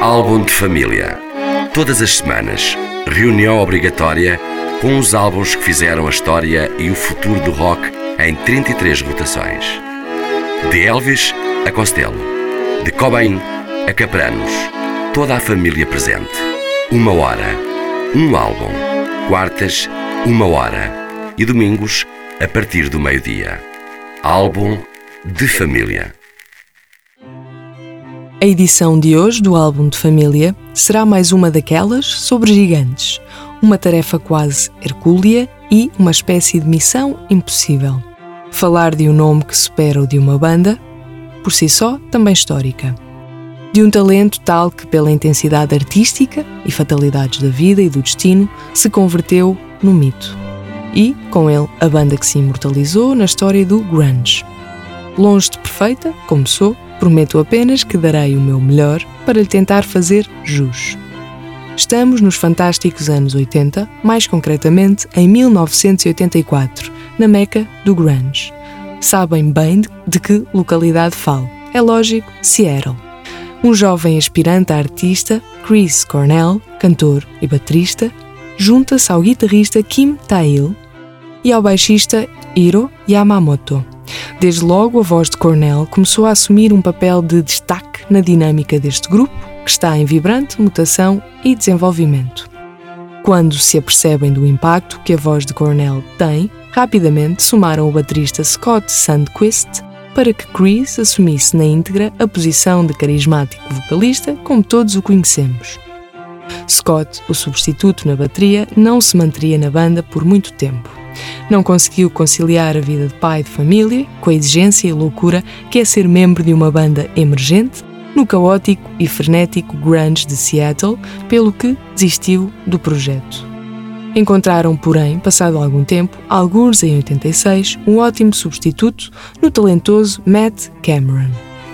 Álbum de família. Todas as semanas, reunião obrigatória com os álbuns que fizeram a história e o futuro do rock em 33 rotações. De Elvis a Costello, de Cobain a Capranos, toda a família presente. Uma hora, um álbum. Quartas, uma hora. E domingos, a partir do meio-dia. Álbum de família. A edição de hoje do álbum de família será mais uma daquelas sobre gigantes, uma tarefa quase hercúlea e uma espécie de missão impossível. Falar de um nome que supera o de uma banda, por si só, também histórica. De um talento tal que, pela intensidade artística e fatalidades da vida e do destino, se converteu num mito. E, com ele, a banda que se imortalizou na história do grunge. Longe de perfeita, como sou, Prometo apenas que darei o meu melhor para lhe tentar fazer jus. Estamos nos fantásticos anos 80, mais concretamente em 1984, na meca do grunge. Sabem bem de que localidade falo. É lógico, Seattle. Um jovem aspirante a artista, Chris Cornell, cantor e baterista, junta-se ao guitarrista Kim Tail e ao baixista Hiro Yamamoto. Desde logo, a voz de Cornell começou a assumir um papel de destaque na dinâmica deste grupo, que está em vibrante mutação e desenvolvimento. Quando se apercebem do impacto que a voz de Cornell tem, rapidamente somaram o baterista Scott Sandquist para que Chris assumisse na íntegra a posição de carismático vocalista como todos o conhecemos. Scott, o substituto na bateria, não se manteria na banda por muito tempo. Não conseguiu conciliar a vida de pai de família com a exigência e loucura que é ser membro de uma banda emergente no caótico e frenético grunge de Seattle, pelo que desistiu do projeto. Encontraram, porém, passado algum tempo, alguns em 86, um ótimo substituto no talentoso Matt Cameron.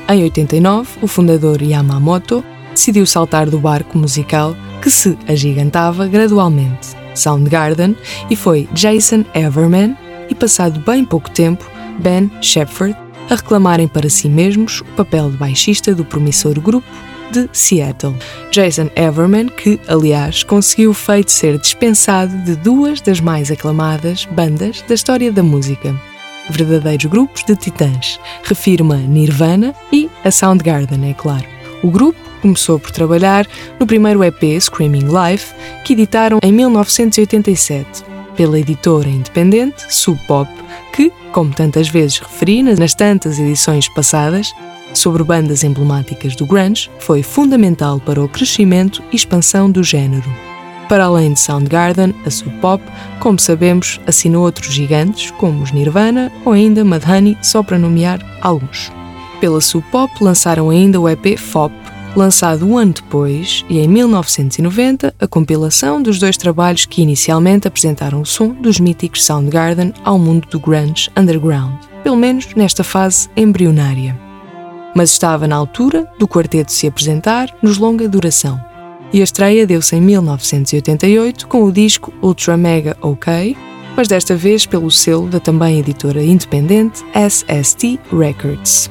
Em 89, o fundador Yamamoto decidiu saltar do barco musical que se agigantava gradualmente Soundgarden, e foi Jason Everman e, passado bem pouco tempo, Ben Shepherd a reclamarem para si mesmos o papel de baixista do promissor grupo de Seattle. Jason Everman, que, aliás, conseguiu feito ser dispensado de duas das mais aclamadas bandas da história da música. Verdadeiros grupos de titãs. Refirma Nirvana e a Soundgarden, é claro. O grupo começou por trabalhar no primeiro EP Screaming Life, que editaram em 1987, pela editora independente Sub Pop, que, como tantas vezes referi nas tantas edições passadas, sobre bandas emblemáticas do grunge, foi fundamental para o crescimento e expansão do género. Para além de Soundgarden, a Sub Pop, como sabemos, assinou outros gigantes, como os Nirvana ou ainda Mudhoney, só para nomear alguns. Pela Sub Pop lançaram ainda o EP Fop, lançado um ano depois, e em 1990, a compilação dos dois trabalhos que inicialmente apresentaram o som dos míticos Soundgarden ao mundo do grunge underground, pelo menos nesta fase embrionária. Mas estava na altura do quarteto se apresentar nos longa duração. E a estreia deu-se em 1988 com o disco Ultra Mega OK, mas desta vez pelo selo da também editora independente SST Records.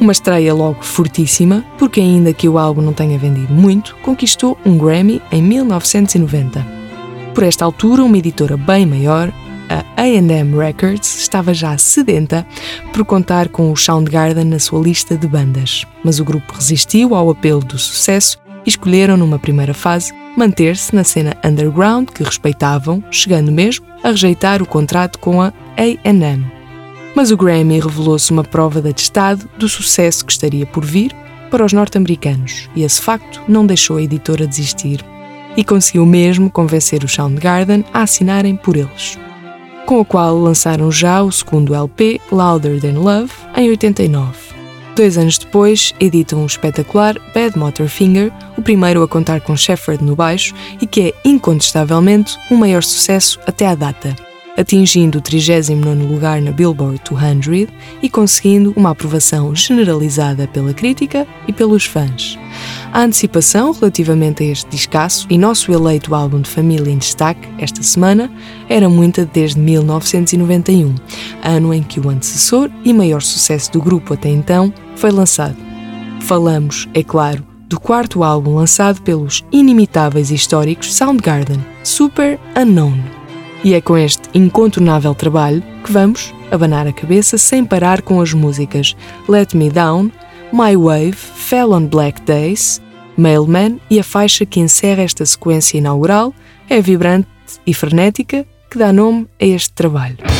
Uma estreia logo fortíssima, porque ainda que o álbum não tenha vendido muito, conquistou um Grammy em 1990. Por esta altura, uma editora bem maior, a A&M Records, estava já sedenta por contar com o Soundgarden na sua lista de bandas, mas o grupo resistiu ao apelo do sucesso e escolheram numa primeira fase manter-se na cena underground que respeitavam, chegando mesmo a rejeitar o contrato com a A&M mas o Grammy revelou-se uma prova de atestado do sucesso que estaria por vir para os norte-americanos, e esse facto não deixou a editora desistir. E conseguiu mesmo convencer o Soundgarden a assinarem por eles. Com o qual lançaram já o segundo LP, Louder Than Love, em 89. Dois anos depois, editam o espetacular Bad Motor Finger, o primeiro a contar com Shepard no baixo e que é incontestavelmente o maior sucesso até à data atingindo o 39 lugar na Billboard 200 e conseguindo uma aprovação generalizada pela crítica e pelos fãs. A antecipação relativamente a este discaço e nosso eleito álbum de família em destaque esta semana era muita desde 1991, ano em que o antecessor e maior sucesso do grupo até então foi lançado. Falamos, é claro, do quarto álbum lançado pelos inimitáveis históricos Soundgarden, Super Unknown. E é com este incontornável trabalho que vamos abanar a cabeça sem parar com as músicas Let Me Down, My Wave, Fell on Black Days, Mailman e a faixa que encerra esta sequência inaugural é vibrante e frenética que dá nome a este trabalho.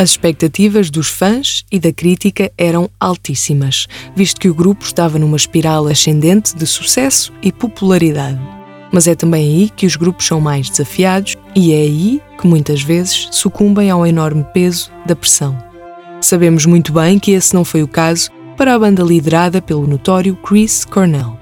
As expectativas dos fãs e da crítica eram altíssimas, visto que o grupo estava numa espiral ascendente de sucesso e popularidade. Mas é também aí que os grupos são mais desafiados e é aí que muitas vezes sucumbem ao enorme peso da pressão. Sabemos muito bem que esse não foi o caso para a banda liderada pelo notório Chris Cornell.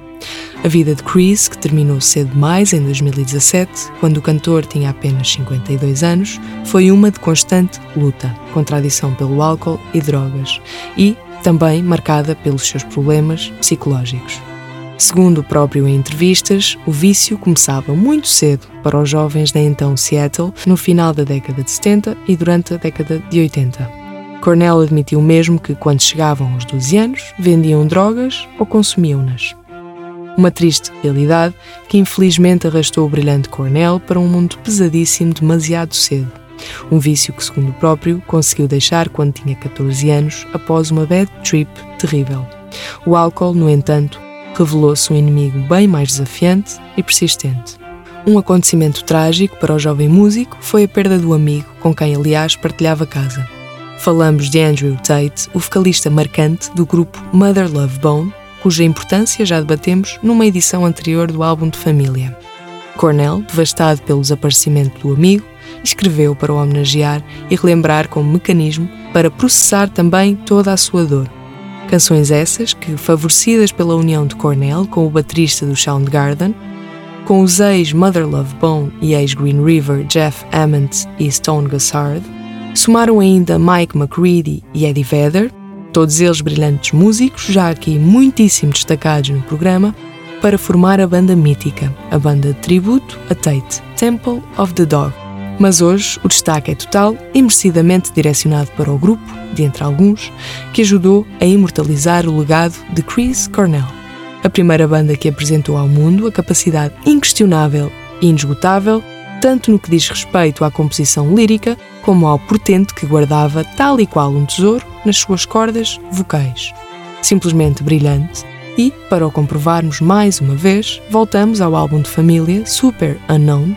A vida de Chris, que terminou cedo demais em 2017, quando o cantor tinha apenas 52 anos, foi uma de constante luta contra a adição pelo álcool e drogas e também marcada pelos seus problemas psicológicos. Segundo o próprio em entrevistas, o vício começava muito cedo para os jovens da então Seattle, no final da década de 70 e durante a década de 80. Cornell admitiu mesmo que, quando chegavam aos 12 anos, vendiam drogas ou consumiam-nas. Uma triste realidade que infelizmente arrastou o brilhante Cornell para um mundo pesadíssimo demasiado cedo. Um vício que, segundo o próprio, conseguiu deixar quando tinha 14 anos, após uma bad trip terrível. O álcool, no entanto, revelou-se um inimigo bem mais desafiante e persistente. Um acontecimento trágico para o jovem músico foi a perda do amigo com quem, aliás, partilhava casa. Falamos de Andrew Tate, o vocalista marcante do grupo Mother Love Bone, cuja importância já debatemos numa edição anterior do álbum de família. Cornell, devastado pelo desaparecimento do amigo, escreveu para o homenagear e relembrar como mecanismo para processar também toda a sua dor. Canções essas que, favorecidas pela união de Cornell com o baterista do Soundgarden, com os ex-Mother Love Bone e ex-Green River Jeff Ament e Stone Gossard, somaram ainda Mike McCready e Eddie Vedder, todos eles brilhantes músicos, já aqui muitíssimo destacados no programa, para formar a banda mítica, a banda de tributo a Tate, Temple of the Dog. Mas hoje o destaque é total e merecidamente direcionado para o grupo, de entre alguns, que ajudou a imortalizar o legado de Chris Cornell. A primeira banda que apresentou ao mundo a capacidade inquestionável e inesgotável, tanto no que diz respeito à composição lírica, como ao portento que guardava tal e qual um tesouro nas suas cordas vocais. Simplesmente brilhante, e, para o comprovarmos mais uma vez, voltamos ao álbum de família Super Unknown,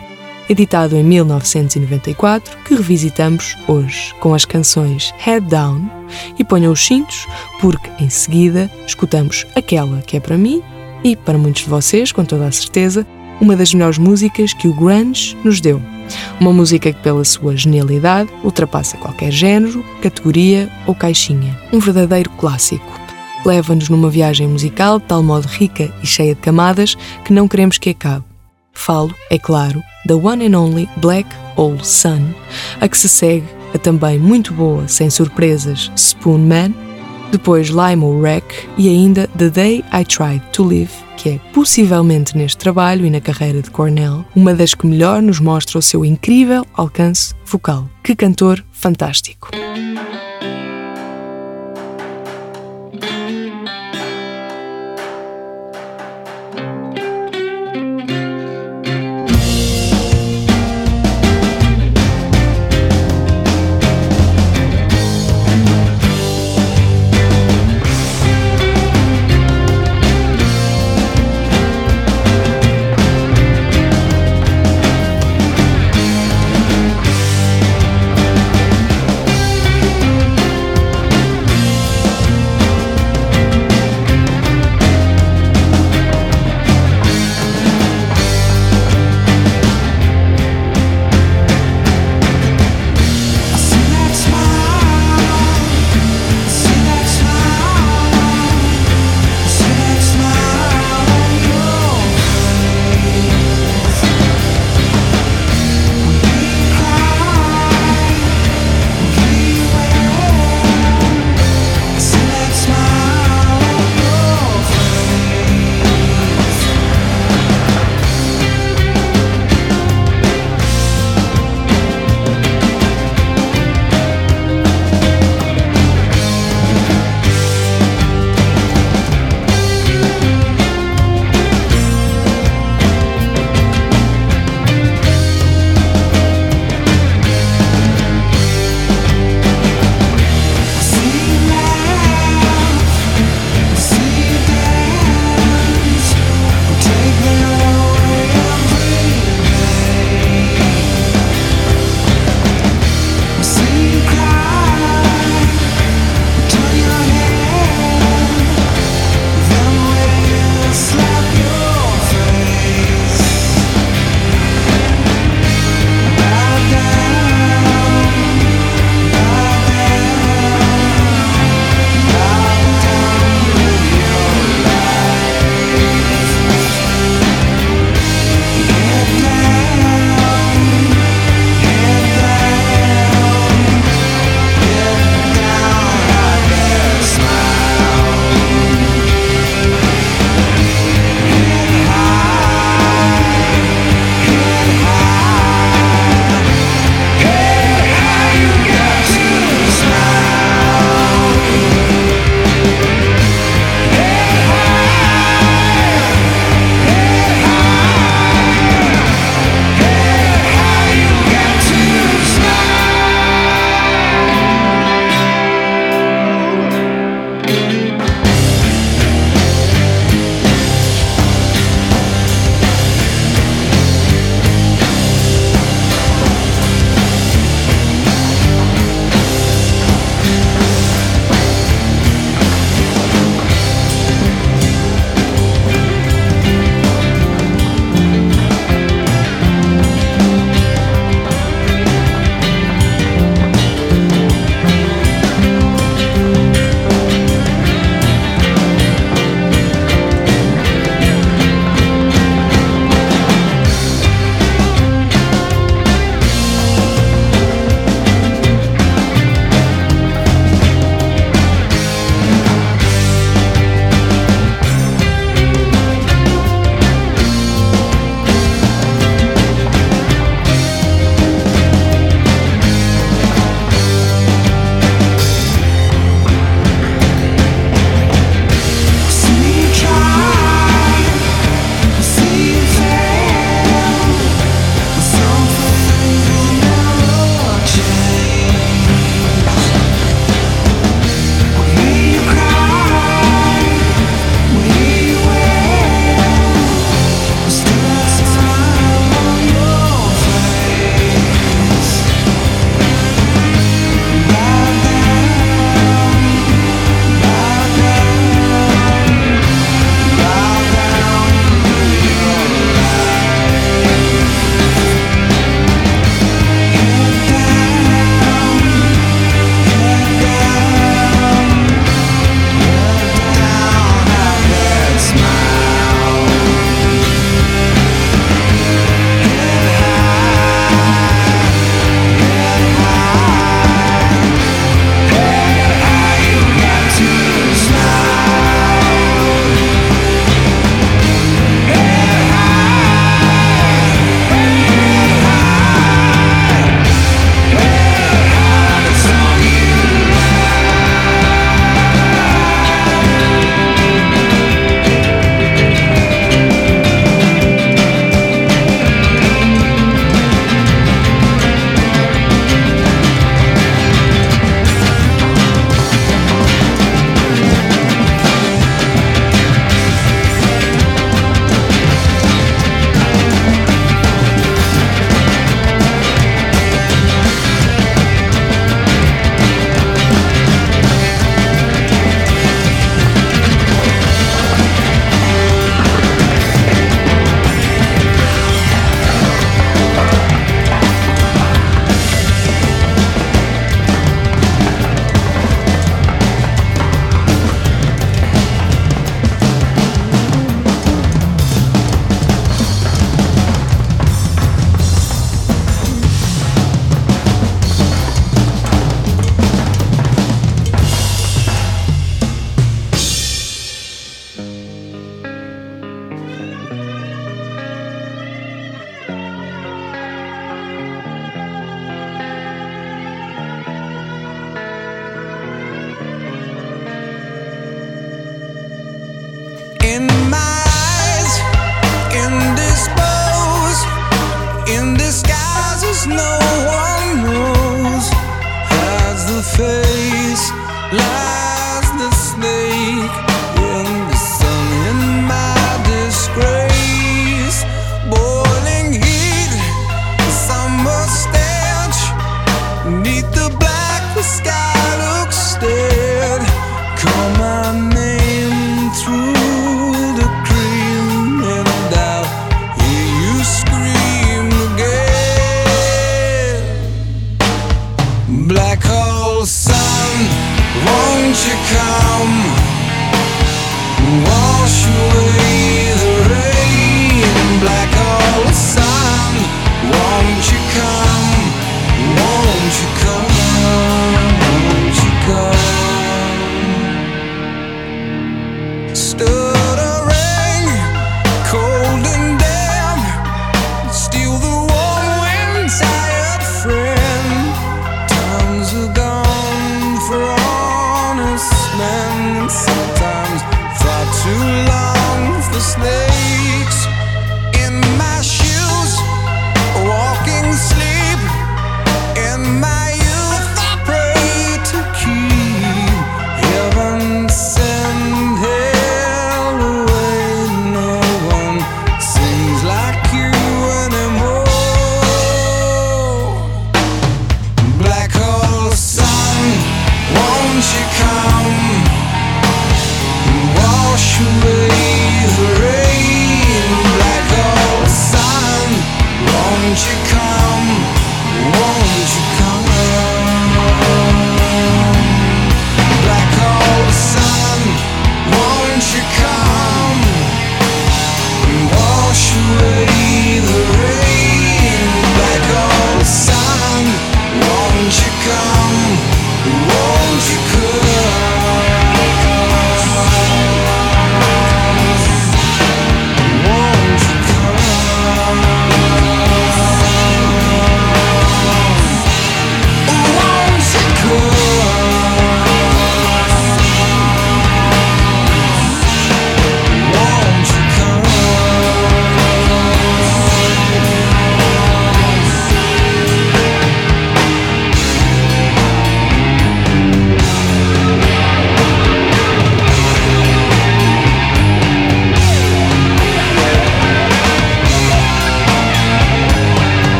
editado em 1994, que revisitamos hoje com as canções Head Down e Ponham os Cintos, porque em seguida escutamos aquela que é para mim e para muitos de vocês, com toda a certeza, uma das melhores músicas que o grunge nos deu. Uma música que, pela sua genialidade, ultrapassa qualquer género, categoria ou caixinha. Um verdadeiro clássico. Leva-nos numa viagem musical de tal modo rica e cheia de camadas que não queremos que acabe. Falo, é claro, da One and Only Black Hole Sun, a que se segue a também muito boa, sem surpresas, Spoon Man, depois Limo Wreck e ainda The Day I Tried to Live, que é possivelmente neste trabalho e na carreira de Cornell, uma das que melhor nos mostra o seu incrível alcance vocal. Que cantor fantástico!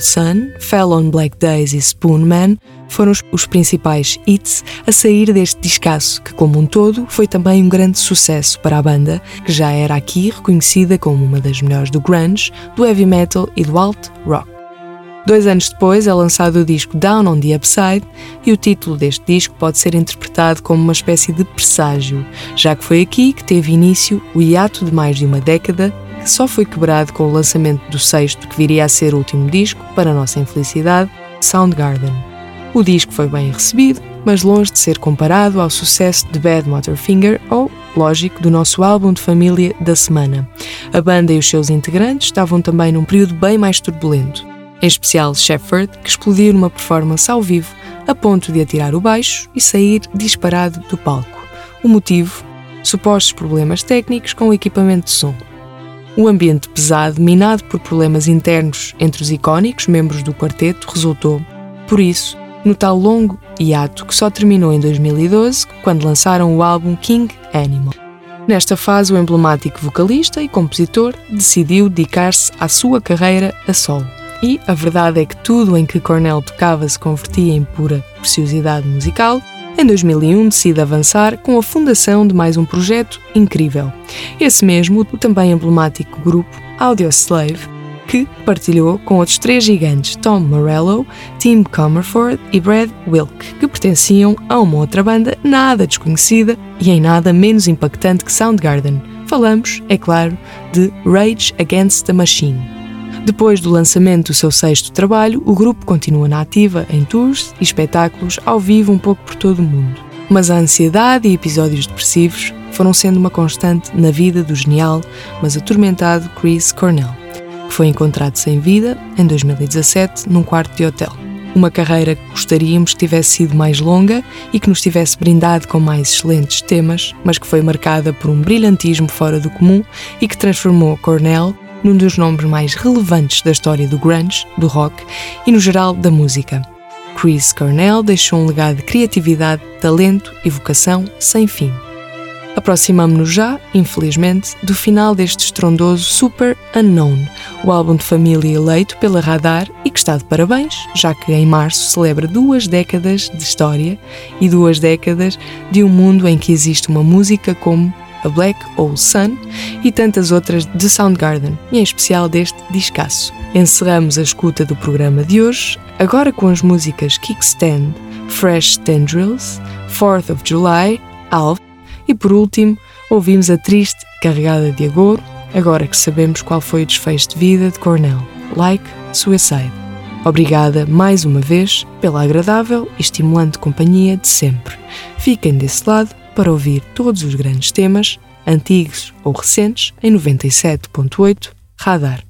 Sun, Fell on Black Days e Spoon Man foram os principais hits a sair deste discaço, que, como um todo, foi também um grande sucesso para a banda, que já era aqui reconhecida como uma das melhores do grunge, do heavy metal e do alt rock. Dois anos depois é lançado o disco Down on the Upside e o título deste disco pode ser interpretado como uma espécie de presságio, já que foi aqui que teve início o hiato de mais de uma década que só foi quebrado com o lançamento do sexto, que viria a ser o último disco, para nossa infelicidade, Soundgarden. O disco foi bem recebido, mas longe de ser comparado ao sucesso de Bad Motorfinger ou, lógico, do nosso álbum de família da semana. A banda e os seus integrantes estavam também num período bem mais turbulento em especial Shepard, que explodiu numa performance ao vivo a ponto de atirar o baixo e sair disparado do palco. O motivo? Supostos problemas técnicos com o equipamento de som. O ambiente pesado, minado por problemas internos entre os icónicos membros do quarteto, resultou, por isso, no tal longo hiato que só terminou em 2012, quando lançaram o álbum King Animal. Nesta fase, o emblemático vocalista e compositor decidiu dedicar-se à sua carreira a solo. E a verdade é que tudo em que Cornell tocava se convertia em pura preciosidade musical. Em 2001 decide avançar com a fundação de mais um projeto incrível. Esse mesmo, o também emblemático grupo Audioslave, que partilhou com outros três gigantes, Tom Morello, Tim Comerford e Brad Wilk, que pertenciam a uma outra banda nada desconhecida e em nada menos impactante que Soundgarden. Falamos, é claro, de Rage Against the Machine. Depois do lançamento do seu sexto trabalho, o grupo continua na ativa em tours e espetáculos ao vivo um pouco por todo o mundo. Mas a ansiedade e episódios depressivos foram sendo uma constante na vida do genial, mas atormentado Chris Cornell, que foi encontrado sem vida em 2017 num quarto de hotel. Uma carreira que gostaríamos que tivesse sido mais longa e que nos tivesse brindado com mais excelentes temas, mas que foi marcada por um brilhantismo fora do comum e que transformou Cornell num dos nomes mais relevantes da história do grunge, do rock e, no geral, da música. Chris Cornell deixou um legado de criatividade, talento e vocação sem fim. Aproximamo-nos já, infelizmente, do final deste estrondoso Super Unknown, o álbum de família eleito pela Radar e que está de parabéns, já que em março celebra duas décadas de história e duas décadas de um mundo em que existe uma música como a Black Hole Sun e tantas outras de Soundgarden, e em especial deste discaço. Encerramos a escuta do programa de hoje, agora com as músicas Kickstand, Fresh Tendrils, 4th of July, Alf e por último ouvimos a triste Carregada de Agouro, agora que sabemos qual foi o desfecho de vida de Cornell, Like Suicide. Obrigada mais uma vez pela agradável e estimulante companhia de sempre. Fiquem desse lado para ouvir todos os grandes temas, antigos ou recentes, em 97.8 Radar.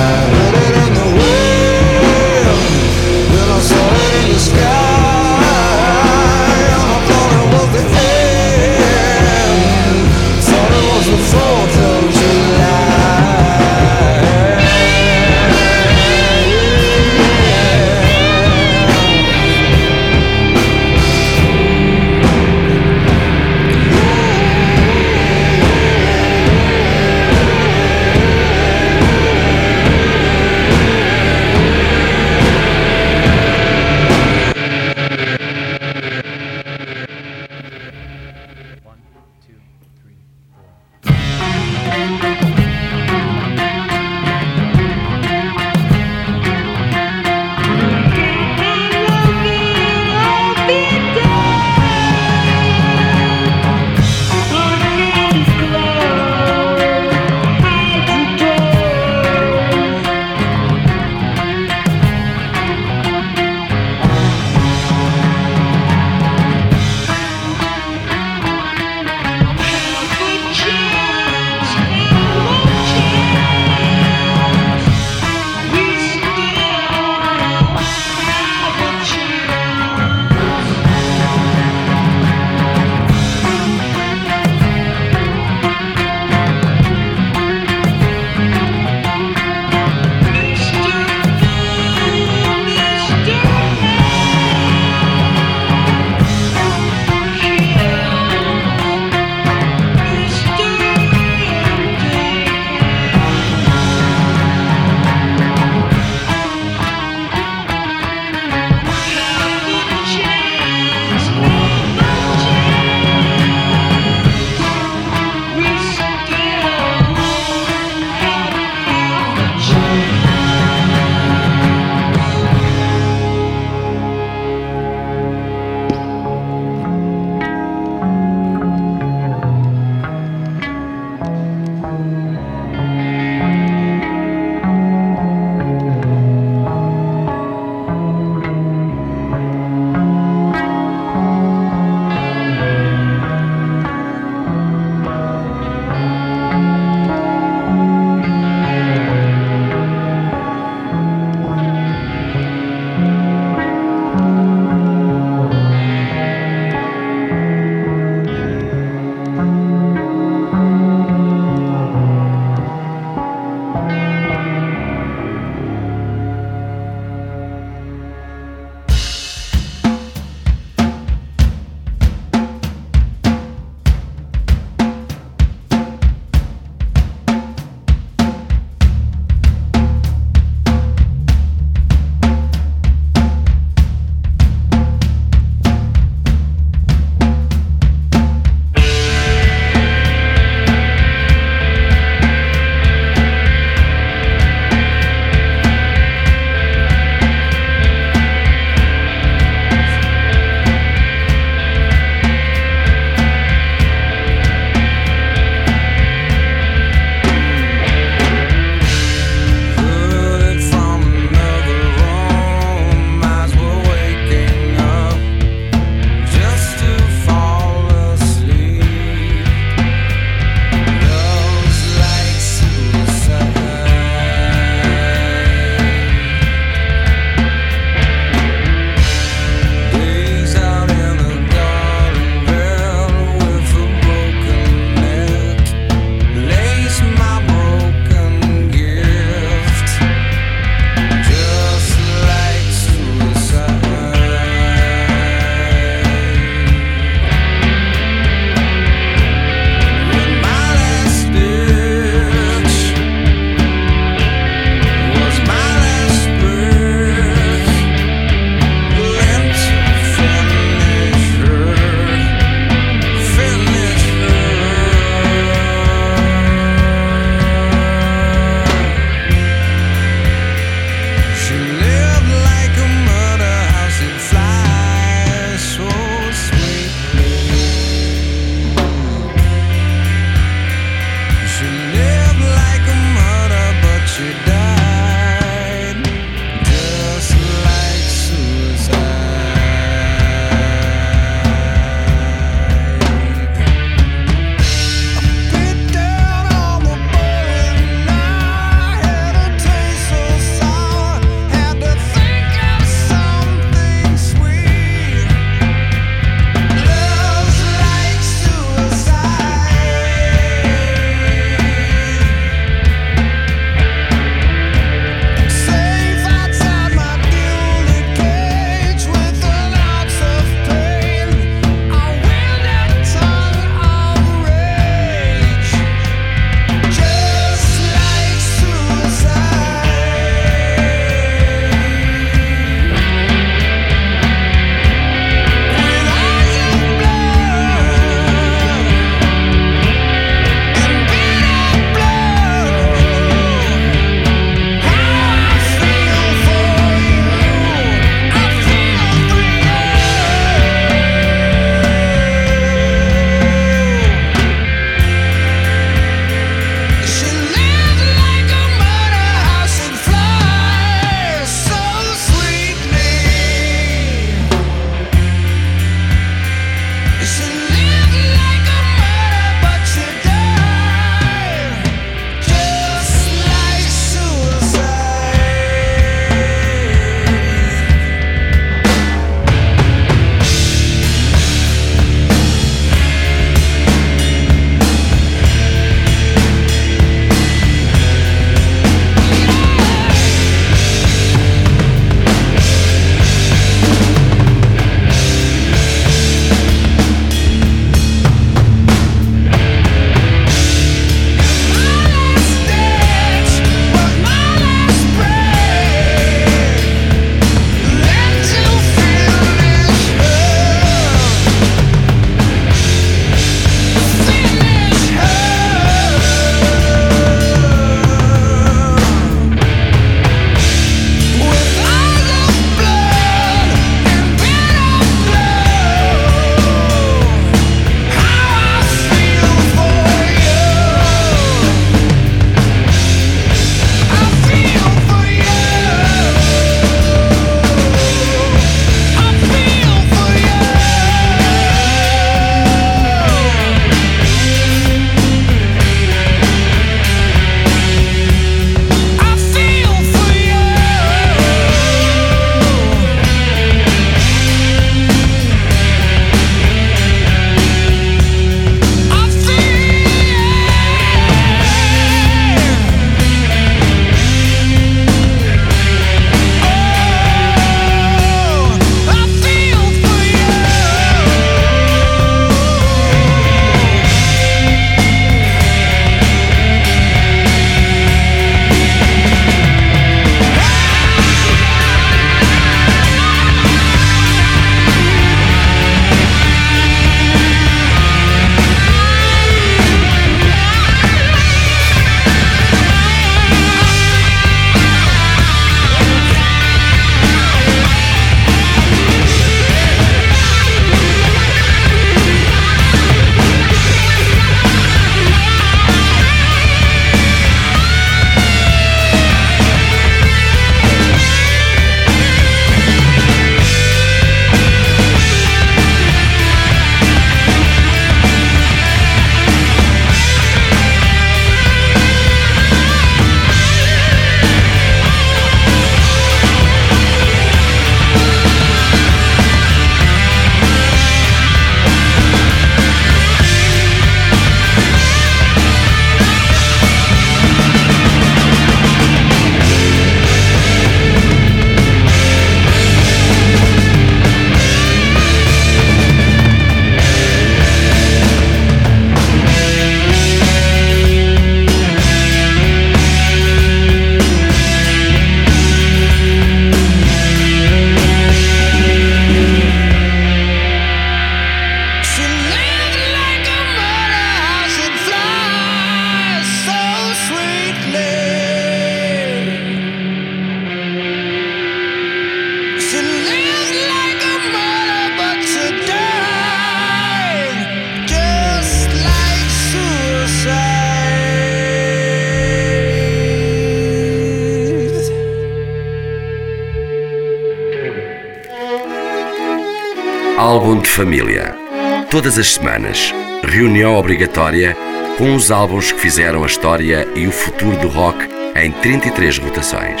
Todas as semanas, reunião obrigatória com os álbuns que fizeram a história e o futuro do rock em 33 rotações.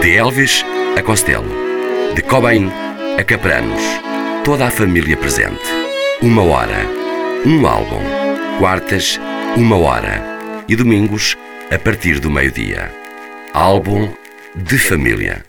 De Elvis a Costello, de Cobain a Capranos, toda a família presente. Uma hora, um álbum. Quartas, uma hora. E domingos, a partir do meio-dia. Álbum de família.